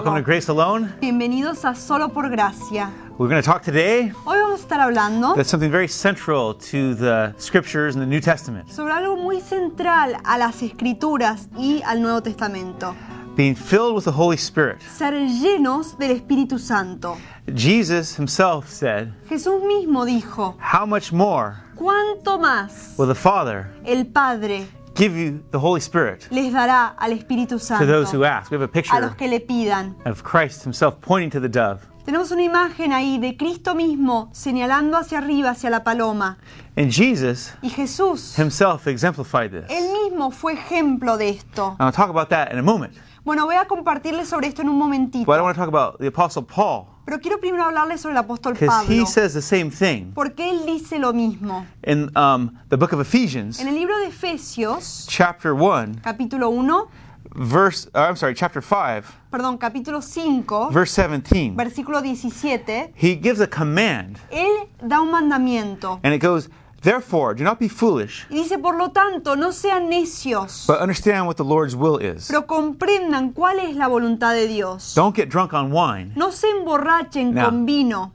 Welcome to. Grace Alone. Bienvenidos a Solo por Gracia. We're going to talk today Hoy vamos a estar hablando that's something very central to the scriptures in the New Testament sobre algo muy central a las Escrituras y al Nuevo Testamento. being filled with the Holy Spirit. Ser llenos del Espíritu Santo. Jesus himself said, Jesús mismo dijo, How much more ¿cuánto más will the Father el Padre give you the Holy Spirit les dará al Espíritu to those who Santo ask? We have a a los picture que le pidan? of Christ himself pointing to the dove. Tenemos una imagen ahí de Cristo mismo señalando hacia arriba, hacia la paloma. And Jesus Y Jesús, himself exemplified this. él mismo fue ejemplo de esto. I'll talk about that in a moment. Bueno, voy a compartirles sobre esto en un momentito. But I want to talk about the Apostle Paul Pero quiero primero hablarles sobre el apóstol because he Pablo. says the same thing Porque él dice lo mismo. in um, the book of Ephesians, En el libro de Efesios, chapter 1, capítulo 1, verse, uh, I'm sorry, chapter 5, perdón, capítulo 5, verse 17. versículo 17, He gives a command, él da un mandamiento. and it goes, Therefore, do not be foolish, Y dice, por lo tanto, no sean necios, but understand what the Lord's will is. pero comprendan cuál es la voluntad de Dios. Don't get drunk on wine. No se emborrachen con vino.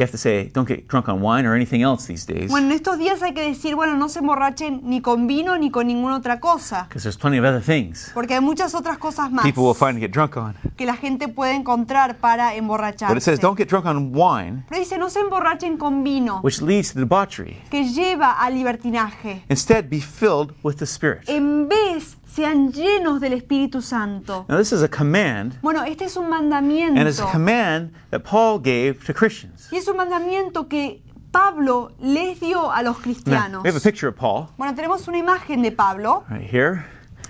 You have to say, don't get drunk on wine or anything else these days, Bueno, en estos días hay que decir, bueno, no se emborrachen ni con vino ni con ninguna otra cosa. because there's plenty of other things Porque hay muchas otras cosas más people will find to get drunk on. que la gente puede encontrar para But it emborracharse. says, don't get drunk on wine, Pero dice, no se emborrachen con vino, which leads to debauchery. que lleva al libertinaje. Instead, be filled with the Spirit. En vez, sean llenos del Espíritu Santo. Now, this is a command, Bueno, este es un and it's a mandamiento. command that Paul gave to Christians. Y es un mandamiento que Pablo les dio a los Now, cristianos. we have a picture of Paul Bueno, tenemos una imagen de Pablo right here,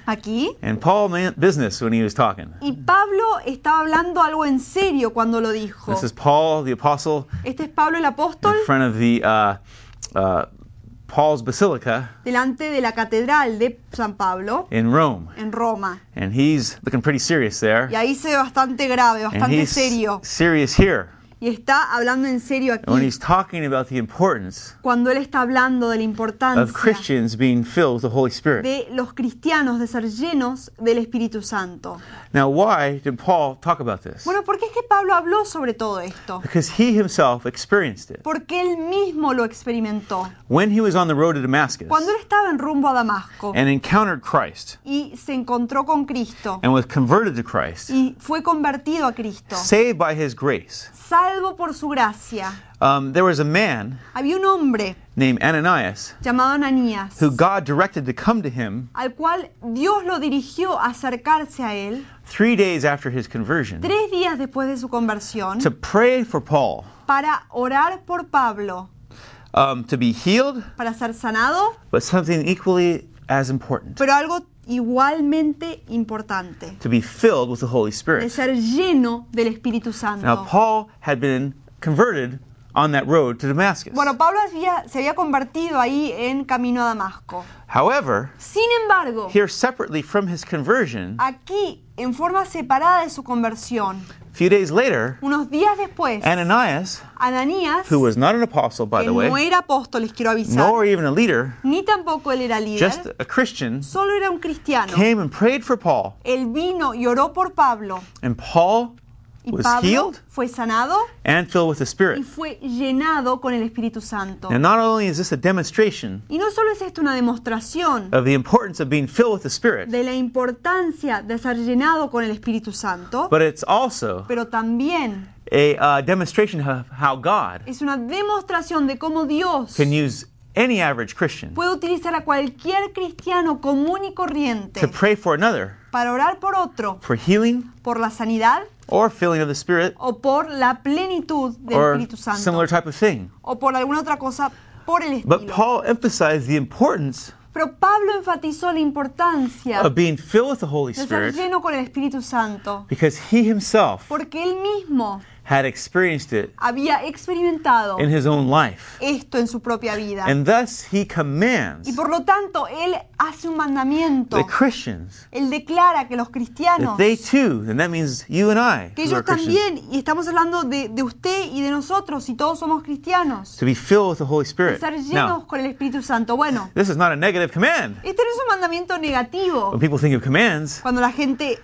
aquí. and Paul meant business when he was talking. Y Pablo estaba hablando algo en serio cuando lo dijo. This is Paul, the apostle, Este es Pablo el apóstol in front of the uh, uh, Paul's Basilica delante de la catedral de San Pablo in Rome, en Roma. and he's looking pretty serious there, Y ahí se ve bastante grave, and bastante he's serio. serious here. Y está hablando en serio And when aquí he's talking about the importance cuando él está hablando de la of importancia Christians being filled with the Holy Spirit. de los cristianos de ser llenos del Espíritu Santo. Now, why did Paul talk about this? Bueno, ¿por qué es que Pablo habló sobre todo esto? Because he himself experienced it. Porque él mismo lo experimentó. When he was on the road to Damascus Cuando él estaba en rumbo a Damasco and encountered Christ y se encontró con Cristo and was converted to Christ, y fue convertido a Cristo, saved by his grace, salvo por su gracia, um, there was a man había un hombre named Ananias llamado Ananías, who God directed to come to him al cual Dios lo dirigió a acercarse a él three days after his conversion tres días después de su conversión to pray for Paul para orar por Pablo, um, to be healed, para ser sanado, but something equally as important pero algo igualmente importante, to be filled with the Holy de Spirit. ser lleno del Espíritu Now, Santo. Paul had been converted on that road to Damascus. Bueno, Pablo había- se había convertido ahí en camino a Damasco. However, Sin embargo, here separately from his conversion, aquí, en forma separada de su conversión, a few days later, unos días después, Ananias, Ananías, who was not an apostle, by que the way, no era apóstol, les quiero avisar, nor even a leader, ni tampoco él era líder, just a Christian, solo era un cristiano. came and prayed for Paul. Él vino y oró por Pablo, And Paul y was Pablo healed fue sanado and filled with the y Spirit. fue llenado con el Espíritu Santo. And not only is this a demonstration Y no solo es esto una demostración of the importance of being filled with the Spirit, de la importancia de ser llenado con el Espíritu Santo, but it's also pero también a uh, demonstration of how God es una demostración de cómo Dios can use any average Christian puede utilizar a cualquier cristiano común y corriente to pray for another para orar por otro, for healing por la sanidad or filling of the Spirit o por la plenitud del or Espíritu similar Santo type of thing. o por alguna otra cosa por el But estilo. Paul emphasized the importance Pero Pablo enfatizó la importancia of being filled with the Holy de ser Spirit lleno con el Espíritu Santo, because he himself porque él mismo had experienced it había experimentado in his own life. esto en su propia vida. And thus he commands Y por lo tanto, él hace un mandamiento. the Christians Él declara que los cristianos, that they too, and that means you and I, que ellos también, y estamos hablando de, de usted y de nosotros, y todos somos cristianos, to be filled with the Holy Spirit. estar llenos Now, con el Espíritu Santo. Bueno, this is not a negative command. este no es un mandamiento negativo. When people think of commands, Cuando la gente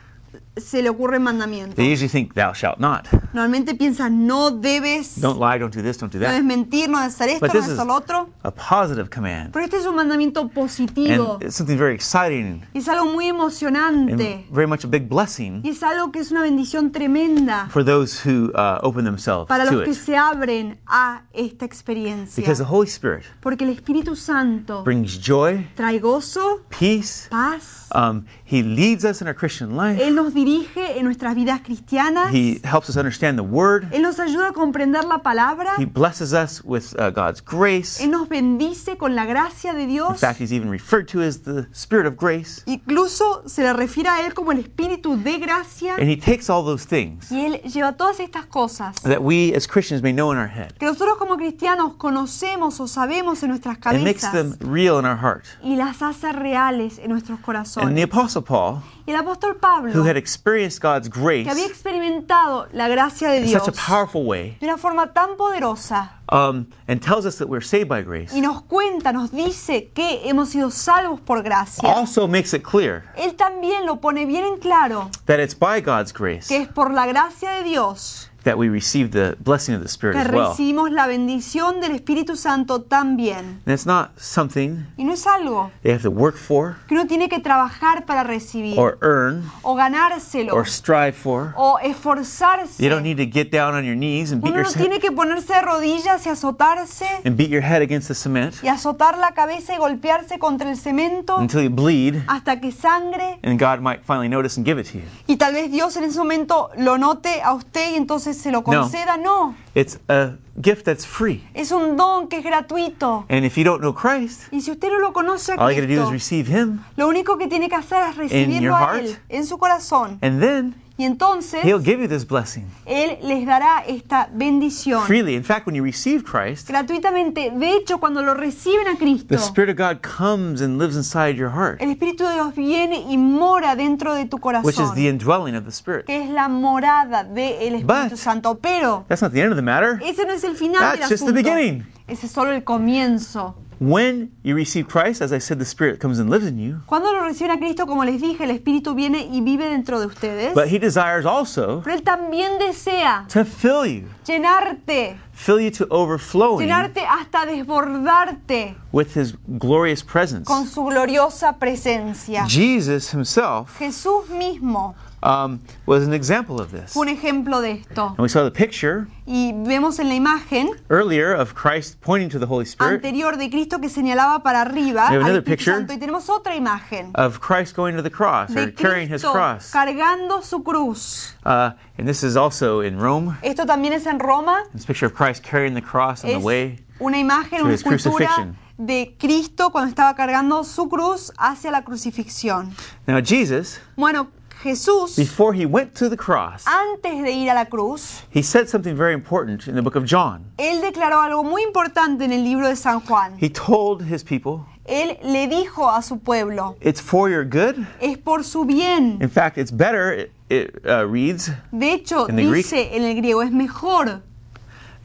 se le ocurre mandamiento. they usually think, thou shalt not. Normalmente piensa, no debes, Don't lie, don't do this, don't do no debes that. mentir, no debes hacer esto, But no debes hacer lo otro. a positive command. Pero este es un mandamiento positivo. And it's something very exciting Y es algo muy emocionante. and very much a big blessing Y es algo que es una bendición tremenda for those who uh, open themselves para to los que it. se abren a esta experiencia. Because the Holy Spirit Porque el Espíritu Santo brings joy, trae gozo, peace. paz. Um, he leads us in our Christian life. Él nos dirige en nuestras vidas cristianas. He helps us understand the Word. Él nos ayuda a comprender la palabra. He blesses us with uh, God's grace. Él nos bendice con la gracia de In Dios. fact, He's even referred to as the Spirit of grace. Incluso se le refiere a Él como el Espíritu de gracia. And He takes all those things Y Él lleva todas estas cosas that we as Christians may know in our head que nosotros como cristianos conocemos o sabemos en nuestras and makes cabezas them real in our heart. y las hace reales en nuestros And the corazones. Apostle Paul, Y el apóstol Pablo, who had experienced God's grace que había experimentado la gracia de in Dios such a powerful way, de una forma tan poderosa um, and tells us that we're saved by grace, y nos cuenta, nos dice que hemos sido salvos por gracia, also makes it clear Él también lo pone bien en claro that it's by God's grace que es por la gracia de Dios that we receive the blessing of the Spirit que as well. recibimos la bendición del Espíritu Santo también. And it's not something Y no es algo they have to work for que uno tiene que trabajar para recibir or earn o ganárselo or strive for. o esforzarse. You don't need to get down on your knees and beat Uno no yourself tiene que ponerse de rodillas y azotarse and beat your head against the cement y azotar la cabeza y golpearse contra el cemento until you bleed hasta que sangre and God might finally notice and give it to you. y tal vez Dios en ese momento lo note a usted y entonces se lo conceda. No, It's a gift that's free. es un don que es gratuito. And if you don't know Christ, Y si usted no lo conoce a all you do Cristo, is receive Him, lo único que tiene que hacer es recibirlo your a heart. Él en su corazón. and then Y entonces He'll give you this blessing Él les dará esta bendición freely. In fact, when you receive Christ, gratuitamente. De hecho, cuando lo reciben a Cristo, the Spirit of God comes and lives inside your heart, el Espíritu de Dios viene y mora dentro de tu which is corazón, the indwelling of the Spirit. que es la morada del Espíritu But- Santo. Pero That's not the end of the matter. ese no es el final That's del just the beginning. Ese es solo el comienzo. When you receive Christ, as I said, the Spirit comes and lives in you. Cuando lo reciben a Cristo, como les dije, el Espíritu viene y vive dentro de ustedes. But He desires also Pero Él también desea to fill you, llenarte, fill you to overflowing llenarte hasta desbordarte with His glorious presence. con su gloriosa presencia. Jesus Himself Jesús mismo um, was an example of this. un ejemplo de esto. And we saw the picture Y vemos en la imagen earlier of Christ pointing to the Holy Spirit, anterior de Cristo que señalaba para arriba We have al another Espíritu picture. Santo y tenemos otra imagen of Christ going to the cross or de carrying His Cristo cross. cargando su cruz. Uh, and this is also in Rome. Esto también es en Roma. This picture of Christ carrying the cross on the Es way. una imagen, una escultura de Cristo cuando estaba cargando su cruz hacia la crucifixión. Now, Jesus, Bueno, Jesús, before he went to the cross, antes de ir a la cruz, he said something very important in the book of John. él declaró algo muy importante en el libro de San Juan. He told his people, Él le dijo a su pueblo, It's for your good. es por su bien. In fact, it's better, it, it uh, reads, De hecho, In the Greek- dice en el griego, es mejor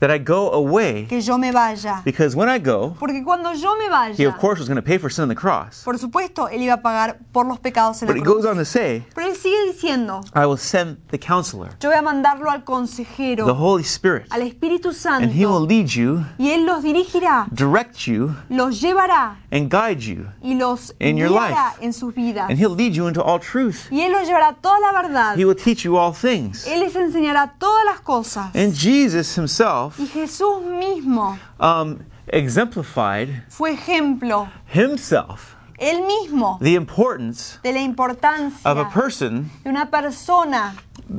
that I go away que yo me vaya. because when I go, Porque cuando yo me he vaya, of course was going to pay for sin on the cross. por supuesto, él iba a pagar por los pecados en But la he cruz. goes on to say, Pero él sigue diciendo, I will send the counselor, yo voy a mandarlo al the consejero, Holy Spirit, al Espíritu and he will Santo, lead you, y él los dirigirá, direct you, los llevará and guide you. y los In your life. en sus vidas. And he'll lead you into all truth. Y él los llevará a toda la verdad. He will teach you all things. Él les enseñará todas las cosas. And Jesus himself Y Jesús mismo um, exemplified fue ejemplo, himself él mismo, the importance de la importancia of a person de una persona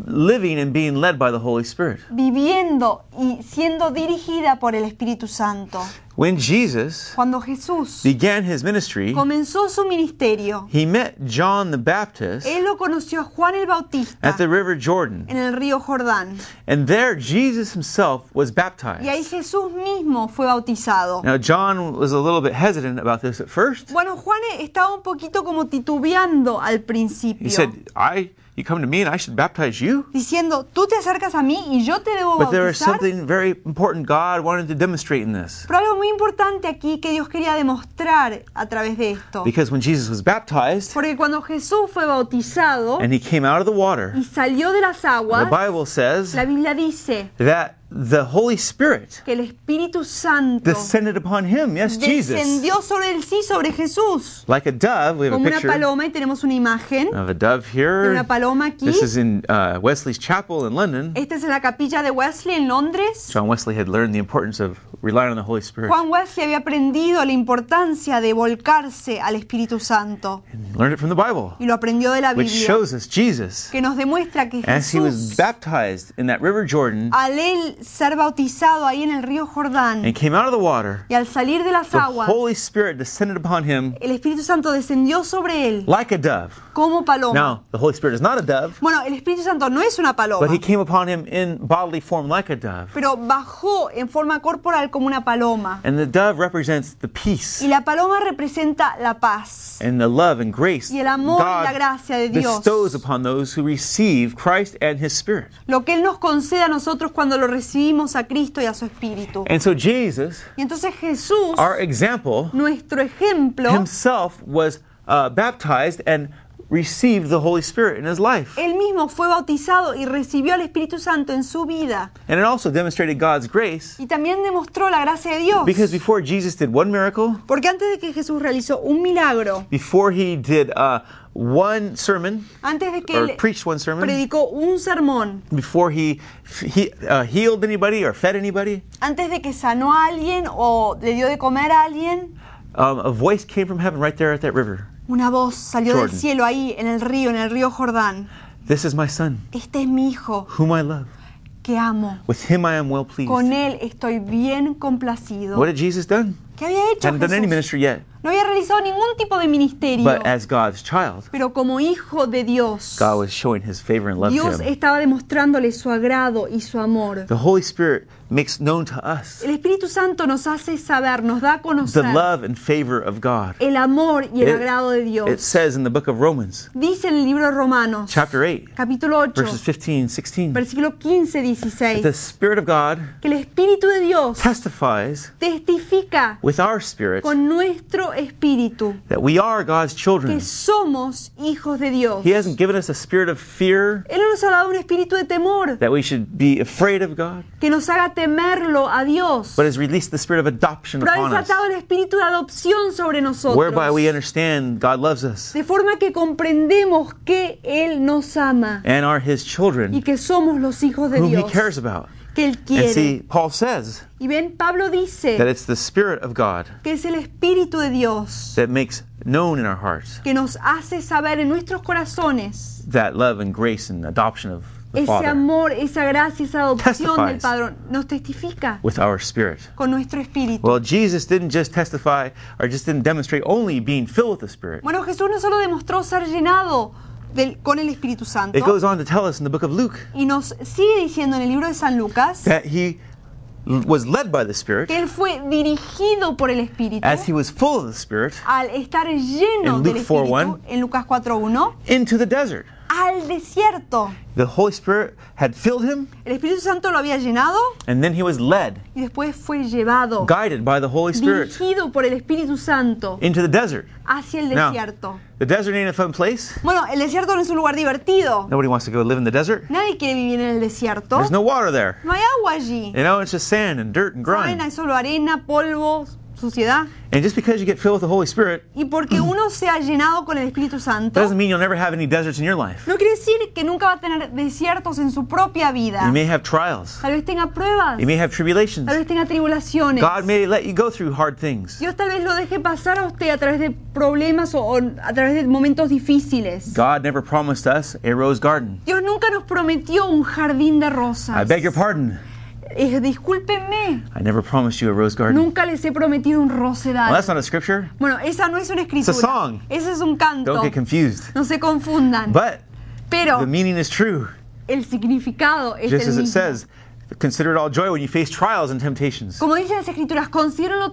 living and being led by the Holy Spirit. viviendo y siendo dirigida por el Espíritu Santo. When Jesus Cuando Jesús began his ministry, comenzó su ministerio, he met John the Baptist él lo conoció a Juan el Bautista at the River Jordan. en el río Jordán. And there Jesus himself was baptized. Y ahí. Jesús mismo fue bautizado. Now, John was a little bit hesitant about this at first. Bueno, Juan estaba un poquito como titubeando al principio. He said, I, you come to me and I should baptize you? diciendo, tú te acercas a mí y yo te debo But there bautizar. something very important God wanted to demonstrate in this. Pero algo muy importante aquí que Dios quería demostrar a través de esto. Because when Jesus was baptized Porque cuando Jesús fue bautizado and he came out of the water, y salió de las the aguas, Bible says la Biblia dice that the Holy Spirit que el Espíritu Santo descended upon him. Yes, Jesus. descendió sobre él, sí, sobre Jesús. Like a dove, we have a Como una picture paloma y tenemos una imagen of a dove de here. una paloma aquí. This is in uh, Wesley's chapel in London. Esta es la capilla de Wesley en Londres. John Wesley had learned the importance of relying on the Holy Spirit. Juan Wesley había aprendido la importancia de volcarse al Espíritu Santo He learned it from the Bible, y lo aprendió de la which Biblia, shows us Jesus, que nos demuestra que as he was Jesús, baptized in that river Jordan al él ser bautizado ahí en el río Jordán and came out of the water, y al salir de las the aguas, Holy Spirit descended upon him el Espíritu Santo descendió sobre él like a dove. como paloma. Now, the Holy Spirit is not a dove, Bueno, el Espíritu Santo no es una paloma, but he came upon him in bodily form like a dove. pero bajó en forma corporal como una paloma. And the dove represents the peace Y la paloma representa la paz. and the love and grace Y el amor y la God gracia de Dios. bestows upon those who receive Christ and his Spirit. Lo que Él nos concede a nosotros cuando lo recibimos a Cristo y a su Espíritu. And so Jesus, Y entonces Jesús, our example, nuestro ejemplo, himself was uh, baptized and received the Holy Spirit in his life. Él mismo fue bautizado y recibió al Espíritu Santo en su vida. And it also demonstrated God's grace Y también demostró la gracia de Dios. because before Jesus did one miracle, Porque antes de que Jesús realizó un milagro, before he did uh, one sermon antes de que or preached one sermon, predicó un sermón, before he, he uh, healed anybody or fed anybody, antes de que sanó a alguien o le dio de comer a alguien, um, a voice came from heaven right there at that river. una voz salió del Jordan. cielo ahí en el río, en el río Jordán. This is my son, Este es mi hijo whom I love. que amo. With him I am well pleased. Con él estoy bien complacido. What had Jesus done? ¿Qué había hecho Hadn't done any ministry yet. No había realizado ningún tipo de ministerio. But as God's child, Pero como hijo de Dios, God was showing his favor and love Dios to him. estaba demostrándole su agrado y su amor. The Holy Spirit makes known to us El Espíritu Santo nos hace saber, nos da a the conocer love and favor of God. el amor y el It- agrado de It Dios. says in the book of Romans, Dice en el libro de Romanos, chapter 8, capítulo 8, verses 15 and 16, versículo 15, that 16, the Spirit of God que el Espíritu de Dios testifies testifica with our spirit con nuestro espíritu that we are God's children. que somos hijos de Dios. He hasn't given us a spirit of fear Él no nos ha dado un espíritu de temor that we should be afraid of God, que nos haga temerlo a Dios, but has released the spirit of adoption pero ha upon us, desatado el espíritu de adopción sobre whereby we nosotros, understand God loves us de forma que comprendemos que Él nos ama and are His y children que somos los hijos de whom He Dios cares about. Que Él And quiere. see, Paul says Y ven, Pablo that dice it's the Spirit of God que es el Espíritu de Dios that makes known in our hearts que nos hace saber en nuestros corazones that love and grace and adoption of the ese Father amor, esa gracia, esa adopción del. Padre. Nos testifica with our spirit. con nuestro espíritu. Well, Jesus didn't just testify or just didn't demonstrate only being filled with the Spirit. Bueno, Jesús no solo demostró ser llenado del- con el Espíritu Santo, It goes on to tell us in the book of Luke y nos sigue diciendo en el libro de San Lucas that he was led by the Spirit que él fue dirigido por el Espíritu as he was full of the Spirit al estar lleno In del Luke Espíritu 4:1, en Lucas 4.1 into the desert. Al desierto. The Holy Spirit had filled him El Espíritu Santo lo había llenado and then he was led, y después fue llevado, guided by the Holy Spirit dirigido por el Espíritu Santo into the desert. hacia el Now, desierto. the desert ain't a fun place. Bueno, el desierto no es un lugar divertido. Nobody wants to go live in the desert. Nadie quiere vivir en el desierto. There's no water there. No hay agua allí. You know, it's just sand and dirt and Saben, grime. hay solo arena, polvo, suciedad. And just because you get filled with the Holy Spirit Y porque uno se ha llenado con el Espíritu Santo, doesn't mean you'll never have any deserts in your life. no quiere decir que nunca va a tener desiertos en su propia vida. You may have trials. Tal vez tenga pruebas, You may have tribulations. tal vez tenga tribulaciones. God may let you go through hard things. Dios tal vez lo deje pasar a usted a través de problemas o, o a través de momentos difíciles. God never promised us a rose garden. Dios nunca nos prometió un jardín de I rosas. beg your pardon. Eh, discúlpenme, I never promised you a rose garden. nunca les he prometido un Well, rosedal. that's not a scripture. Bueno, esa no es una escritura. song. Ese es un canto. Don't get confused. No se confundan. But Pero the meaning is true. el significado es Just el as it mismo. says, consider it all joy when you face trials and temptations. Como dicen las escrituras,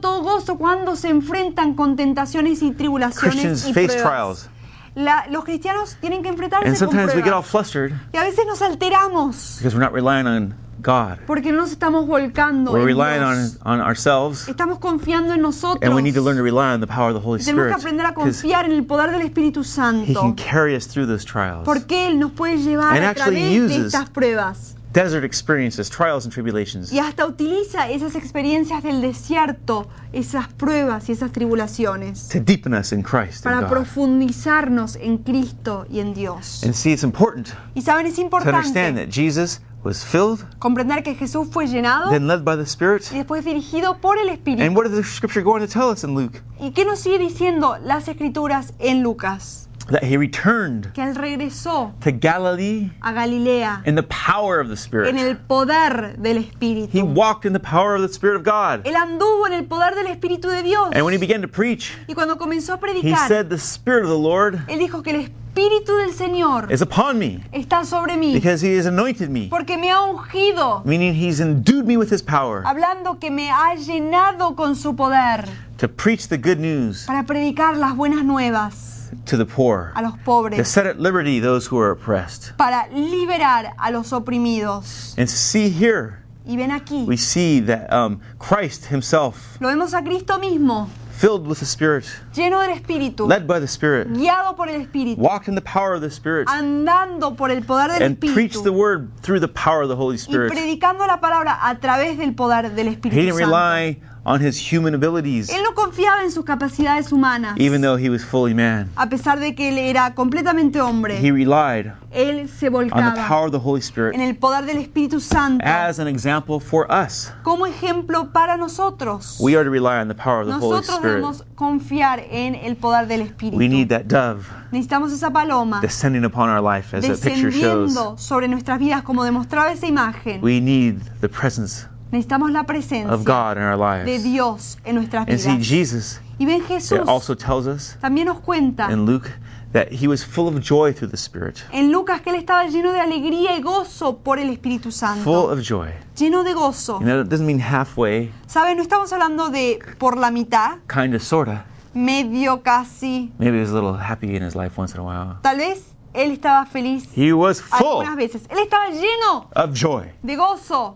todo gozo cuando se enfrentan con tentaciones y tribulaciones Christians y face pruebas. trials. La- los cristianos tienen que enfrentarse And con sometimes we get all pruebas. flustered Y a veces nos alteramos because we're not relying on God. porque no nos estamos volcando We're en relying on, Dios. on ourselves. Estamos confiando en nosotros. And we need to learn to rely on the power of the Holy Tenemos que Spirit. aprender a confiar en el poder del Espíritu He Santo. can carry us through those trials. Porque Él nos puede llevar And a actually través de uses- estas pruebas. Desert experiences, trials and tribulations Y hasta utiliza esas experiencias del desierto, esas pruebas y esas tribulaciones to deepen us in Christ and para God. profundizarnos en Cristo y en Dios. And see, it's important Y saben, es to understand importante that Jesus was filled, comprender que Jesús fue llenado then led by the Spirit. y después dirigido por el And Espíritu. what does the scripture go on to tell us in Luke? ¿Y qué nos sigue diciendo las escrituras en Lucas? That he returned Que Él regresó to Galilee a Galilea in the power of the en Spirit. el poder del He Espíritu. walked in the power of the Spirit of God. Él anduvo en el poder del Espíritu de Dios. And when he began to preach, Y cuando comenzó a he predicar, said, The Spirit of the Lord Él dijo que el Espíritu del Señor is upon me está sobre mí because he has anointed me, porque me ha ungido, meaning he's endued me with his power hablando que me ha llenado con su poder to preach the good news para predicar las buenas nuevas to the poor, a los to pobres, set at liberty those who are oppressed. para liberar a los oprimidos. And see here, Y ven aquí, we see that um, Christ himself, lo vemos a Cristo mismo, filled with the Spirit, lleno del Espíritu, led by the Spirit, guiado por el Espíritu, walked in the power of the Spirit, andando por el poder del and preached the word through the power of the Holy Spirit. y predicando la palabra a través del poder del Espíritu He didn't Santo. rely on his human abilities, Él no confiaba en sus capacidades humanas, even though he was fully man. a pesar de que él era completamente hombre. He relied Él se on the power of the Holy Spirit. en el poder del Espíritu Santo as an example for us. como ejemplo para nosotros. We are to rely on the power of the Holy Spirit. Nosotros debemos confiar en el poder del Espíritu. We need that dove Necesitamos esa paloma descending upon our life, as the picture shows. descendiendo sobre nuestras vidas como demostraba esa imagen. We need the presence Necesitamos la of presencia God in our de lives. Dios en nuestras And see, vidas. Jesus, Y ven Jesús, also tells us también nos cuenta in Luke that he was full of joy through the Spirit. en Lucas que él estaba lleno de alegría y gozo por el Espíritu Full Santo. of joy. Lleno de gozo. You know, it doesn't mean halfway, ¿Saben? No estamos hablando de por la mitad, kind of, sort of. medio, casi. Maybe he was a little happy in his life once in a while. Tal vez él estaba feliz He was full algunas veces. Él estaba lleno of joy, de gozo,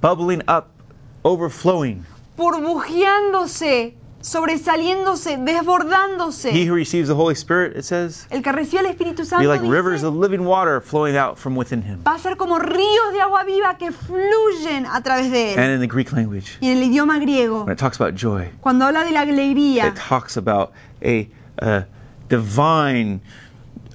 bubbling up, overflowing. burbujeándose, sobresaliéndose, desbordándose. He who receives the Holy Spirit, it says, El que recibe el Espíritu be Santo like rivers dice, of living water flowing out from within him. va a ser como ríos de agua viva que fluyen a través de And él. in the Greek language, Y en el idioma griego, when it talks about joy, cuando habla de la alegría, it talks about a, a divine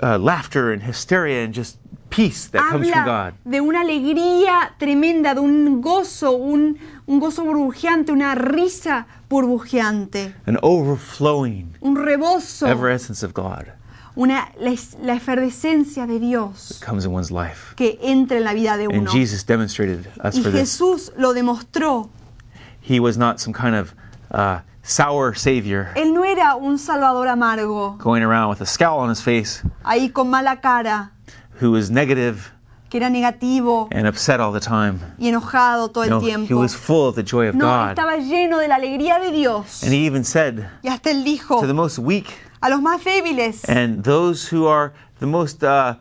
uh, laughter and hysteria and just peace that comes from God. de una alegría tremenda, de un gozo, un, un gozo burbujeante, una risa burbujeante, An overflowing un rebozo, effervescence of God una, la, es- la efervescencia de Dios comes in one's life. que entra en la vida de And uno. Jesus demonstrated us Y for this. Jesús lo demostró. He was not some kind of uh, sour savior Él no era un salvador amargo, going around with a scowl on his face ahí con mala cara, who was negative que era negativo and upset all the time. y enojado todo el No, he was full of the joy of No, God. estaba lleno de la alegría de Dios. And he even said Y hasta él dijo to the most weak a los más débiles and those who are the most uh,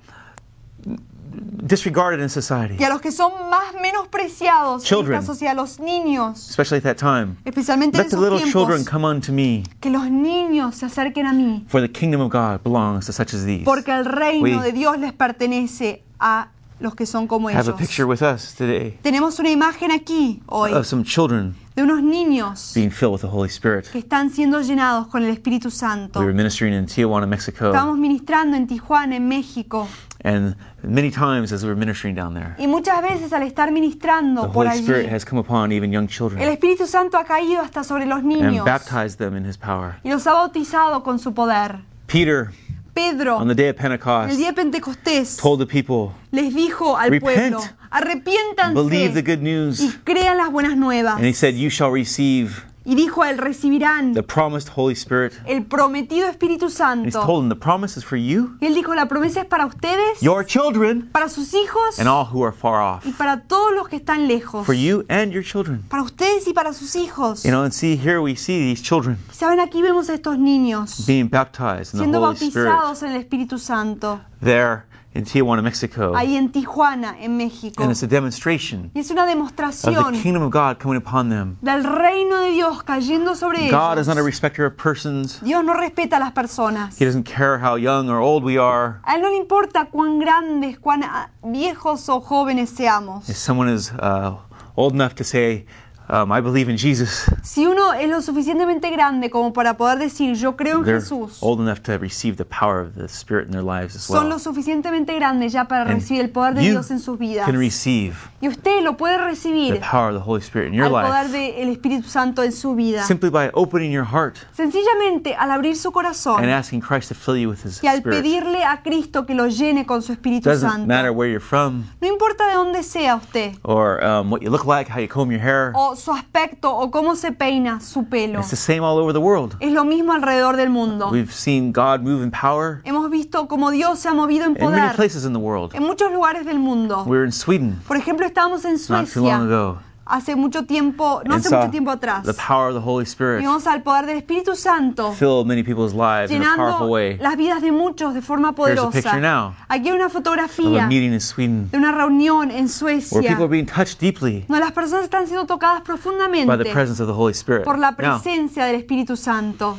disregarded in society, y a los que son más menospreciados en Children. esta sociedad, los niños, especially at that time. especialmente en Let the esos little children tiempos, come unto me, que los niños se acerquen a mí, for the kingdom of God belongs to such as these. porque el reino We de Dios les pertenece a los que son como have a ellos. picture with us today Tenemos una imagen aquí hoy of some children de unos niños being filled with the Holy Spirit. que están siendo llenados con el Espíritu Santo. We were ministering in Tijuana, Mexico, Estábamos ministrando en Tijuana, en México, and many times as we were ministering down there, y muchas veces al estar the ministrando por Holy allí, Spirit has come upon even young el children Espíritu Santo ha caído hasta sobre los and niños baptized them in His power. y los ha bautizado con su poder. Peter Pedro, on the day of el Pentecost, día de Pentecostés, told the people, les dijo al Repent. pueblo, believe the arrepiéntanse good y news. crean las buenas nuevas. And he said, You shall receive Y dijo a él, recibirán the promised Holy Spirit. el prometido Espíritu And he's Santo. told them, The promise is for you, Y él dijo, la promesa es para ustedes, your children, para sus hijos and all who are far off. y para todos los que están lejos. For you and your children. Para ustedes y para sus hijos. You know, and see, here we see these children Saben, aquí vemos a estos niños being baptized in the siendo Spirit bautizados en el Espíritu Santo, there in Tijuana, Mexico. ahí en Tijuana, en México. And it's a demonstration Y es una of the demostración kingdom of God coming upon them. del reino de Dios cayendo sobre God is not a ellos. respecter of persons. Dios no respeta a las personas. He doesn't care how young or old we are. A Él no le importa cuán grandes, cuán viejos o jóvenes seamos. If someone is uh, old enough to say, um, I believe in Jesus, Si uno es lo suficientemente grande como para poder decir yo creo en they're Jesús, old enough to receive the power of the Spirit in their lives as son lo well. suficientemente grandes ya para And recibir el poder de you Dios en sus vidas. can receive Y usted lo puede the recibir power of the Holy Spirit in your al poder life del Espíritu Santo en su vida. simply by opening your heart Sencillamente al abrir su corazón and asking Christ to fill you with His y al Spirit. pedirle a Cristo que lo llene con su Espíritu Doesn't Santo. matter where you're from No importa de dónde sea usted, or um, what you look like, how you comb your hair. o su aspecto, o cómo se peina su pelo. It's the same all over the world. Es lo mismo alrededor del mundo. We've seen God move in power Hemos visto cómo Dios se ha movido en in many poder places in the world. en muchos lugares del mundo. We were in Sweden Por ejemplo, estábamos en not too long Suecia ago hace mucho tiempo, no and hace mucho tiempo atrás. the power of the Holy Spirit Vimos al poder del Espíritu Santo fill many people's lives in a powerful way. las vidas de muchos de forma Here's a picture poderosa. now Aquí hay una Of a fotografía meeting in Sweden de una reunión en where Suecia people are being touched deeply donde las personas están siendo tocadas by the profundamente presence of the Holy Spirit. por la Now, presencia del Espíritu Santo.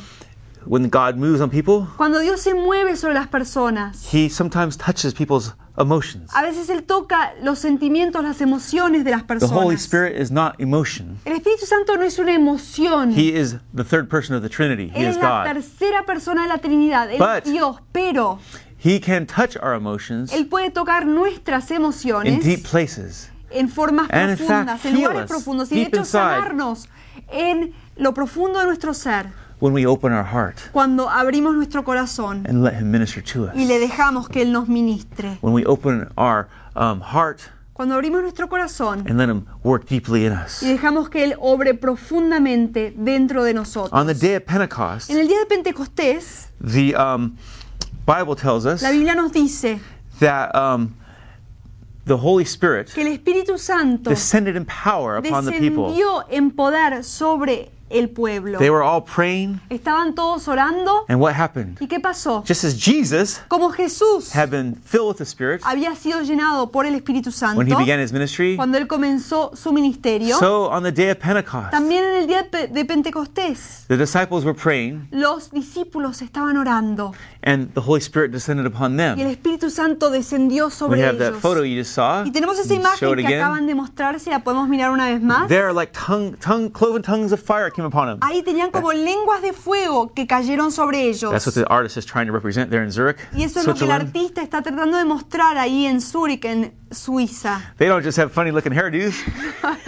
when God moves on people, Cuando Dios se mueve sobre las personas, He sometimes touches people's emotions. a veces Él toca los sentimientos, las emociones de las The Holy personas. Spirit is not emotion. El Espíritu Santo no es una emoción. He is the third person of the Trinity. He Él is es la God. tercera persona de la Trinidad, Él But- es Dios, pero He can touch our emotions Él puede tocar nuestras in emociones deep places. en formas And in profundas, fact, en heal lugares us profundos y de deep hecho inside. sanarnos en lo profundo de nuestro ser when we open our heart cuando abrimos nuestro corazón and let Him minister to us. y le dejamos que Él nos ministre. When we open our um, heart Cuando abrimos nuestro corazón and let Him work deeply in us. y dejamos que Él obre profundamente dentro de nosotros. On the day of Pentecost, En el día de Pentecostés, the um, Bible tells us la Biblia nos dice that um, the Holy Spirit que el Espíritu Santo descended in power upon the people. descendió en poder sobre el pueblo. They were all praying, Estaban todos orando. and what happened? ¿Y qué pasó? Just as Jesus Como Jesús had been filled with the Spirit había sido llenado por el Espíritu Santo when he began his ministry, cuando él comenzó su ministerio, so on the day of Pentecost, también en el día de Pe- de Pentecostés the disciples were praying, los discípulos estaban orando and the Holy Spirit descended upon y el them. Espíritu Santo descendió We sobre have that ellos. photo you just saw. Y tenemos esa imagen que acaban de mostrar, si la podemos mirar una vez más. There, like tongue, tongue, cloven tongues of fire came upon him. Ahí tenían como lenguas de fuego que cayeron sobre ellos. That's what the artist is trying to represent there in Zurich, Y eso es lo que el artista está tratando de mostrar ahí en Zúrich, en Suiza. They don't just have funny looking hairdos.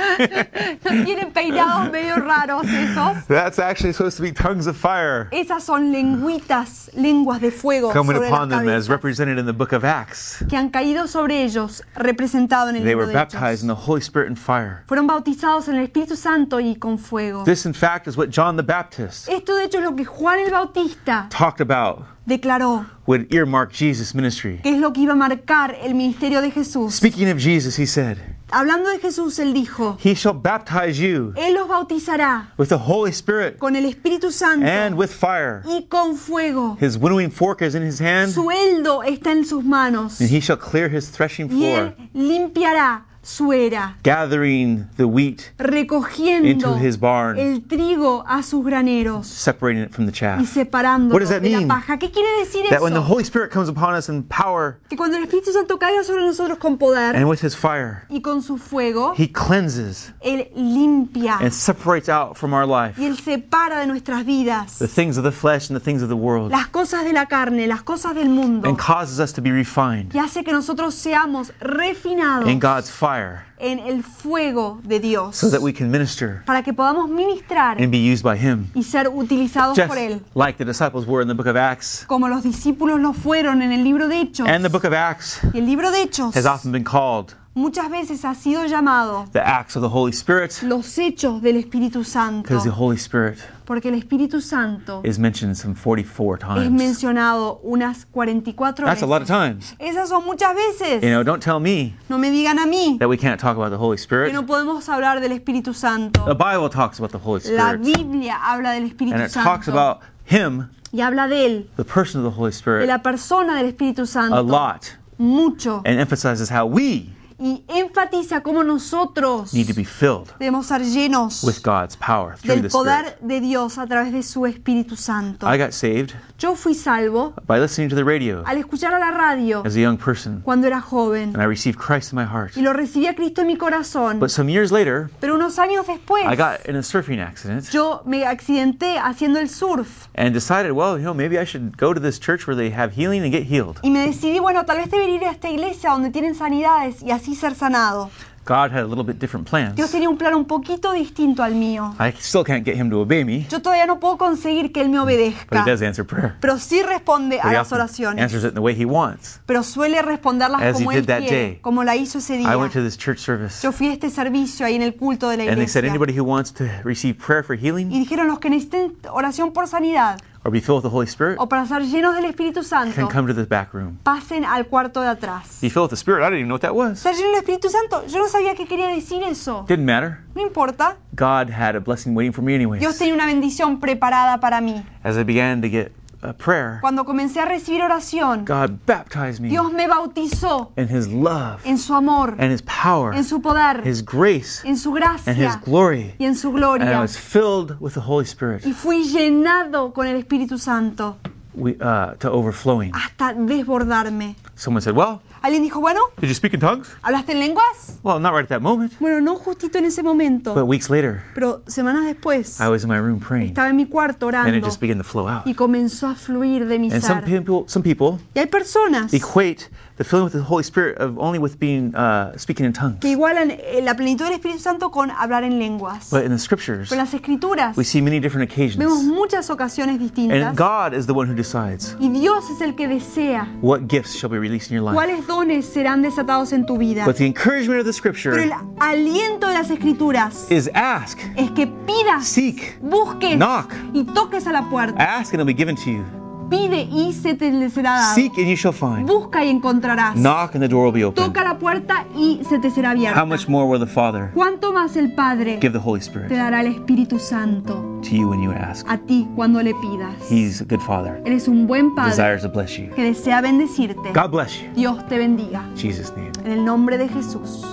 No tienen peinados medio raros esos. That's actually supposed to be tongues of fire Esas son lengüitas, lenguas de fuego coming sobre upon las them as cabezas, represented in the book of Acts. que han caído sobre ellos, representado en el They libro were de baptized in Hechos. the Holy Spirit and fire. Fueron bautizados en el Espíritu Santo y con fuego. This, in fact, is what John the Baptist Esto de hecho es lo que Juan el Bautista talked about declaró, would earmark Jesus' ministry. que es lo que iba a marcar el ministerio de Jesús. Speaking of Jesus, he said, Hablando de Jesús, él dijo, He shall baptize you Él los bautizará with the Holy Spirit con el Espíritu Santo and with fire. y con fuego. His winnowing fork is in his hand, Su eldo está en sus manos and he shall clear his threshing y floor, él limpiará su era, gathering the wheat, recogiendo Into his barn. el trigo a sus graneros separating it from the y chaff. separándolo What does that de la mean? paja. ¿Qué quiere decir That when the eso? Holy Spirit comes upon us in power Que cuando el Espíritu Santo caiga sobre nosotros con poder and with his fire, y con su fuego, he cleanses Él limpia and separates out from our life y Él separa de nuestras vidas the things of the flesh and the things of the world las cosas de la carne, las cosas del mundo and causes us to be refined y hace que nosotros seamos refinados in God's fire fire en el fuego de Dios so that we can minister para que podamos ministrar and be used by Him. y ser utilizados Just por Él, like the disciples were in the book of Acts. como los discípulos lo fueron en el libro de Hechos. And the book of Acts Y el libro de Hechos has often been called muchas veces ha sido llamado the Acts of the Holy Spirit los hechos del Espíritu Santo, because the Holy Spirit porque el Espíritu Santo is mentioned some 44 es times. mencionado unas 44 That's a lot of veces. times. Esas son muchas veces. You know, don't tell me No me digan a mí that we can't talk about the Holy que Spirit. no podemos hablar del Espíritu Santo. The Bible talks about the Holy La Spirit. Biblia habla del Espíritu And it talks Santo about Him, y habla de Él, the person of the Holy de Spirit, la persona del Espíritu a Santo, lot mucho. and emphasizes how we Y enfatiza cómo nosotros need to be filled debemos ser llenos with God's power through del the Spirit. poder de Dios a través de su Espíritu Santo. I got saved Yo fui salvo by listening to the radio al escuchar a la radio as a young person, cuando era joven and I received Christ in my heart. y lo recibí a Cristo en mi corazón. But some years later, Pero unos años después I got in a surfing accident yo me accidenté haciendo el surf and decided, well, you know, maybe I should go to this church where they have healing and get healed. y me decidí, bueno, tal vez debería ir a esta iglesia donde tienen sanidades y así ser sanado. God had a little bit different plans. Dios tenía un plan un poquito distinto al mío. I still can't get him to obey me, Yo todavía no puedo conseguir que Él me but he obedezca, does answer prayer. pero sí responde But a he las oraciones. answers it in the way he wants. Pero suele responderlas As he como Él that quiere, day. como la hizo ese I día. went to this church service, Yo fui a este servicio ahí en el culto de la and they said iglesia. anybody who wants to receive prayer for Y healing dijeron los que necesiten oración por sanidad or be filled with the Holy Spirit o para ser llenos del Espíritu can Santo, come to the back room. pasen al cuarto de atrás. Be filled with the Spirit. I didn't even know what that was. Ser lleno del Espíritu Santo, yo no sabía qué quería decir eso. Didn't matter. No importa, God had a blessing waiting for me anyways. Dios tenía una bendición preparada para mí. As I began to get uh, prayer, Cuando comencé a recibir oración, God baptized me Dios me bautizó in His love en su amor, and His power, en su poder, His grace, en su gracia and His glory. y en su gloria. And I was filled with the Holy Spirit Y fui llenado con el Espíritu Santo we, uh, to overflowing. hasta desbordarme. Someone said, Well, Alguien dijo, bueno, did you speak in tongues? ¿hablaste en lenguas? Well, not right at that moment. Bueno, no justito en ese momento, But weeks later, pero semanas después I was in my room praying, estaba en mi cuarto and it orando just began to flow out. y comenzó a fluir de mi And some people, some people Y hay personas equate the filling with the Holy Spirit of only with being uh, speaking in tongues. que igualan eh, la plenitud del Espíritu Santo con hablar en lenguas. But in the scriptures, Pero en las escrituras we see many different vemos occasions, muchas ocasiones distintas and God is the one who decides y Dios es el que desea what gifts shall be released in your life. cuáles dones serán desatados en tu vida. But the encouragement of the Pero scripture el aliento de las escrituras is ask, es que pidas, seek, busques knock. y toques a la puerta. ask, and it'll be given to you. Pide y se te le será dado. Seek, and you shall find. Busca y encontrarás. Knock, and the door will be open. Toca la puerta y se te será abierta. How much more will the Father ¿Cuánto más el Padre give the Holy te Spirit dará el Espíritu Santo to you when you ask? a ti cuando le pidas? He's a good Father. Él es un buen Padre Desires to bless you. que desea bendecirte. God bless you. Dios te bendiga. Jesus' name. En el nombre de Jesús.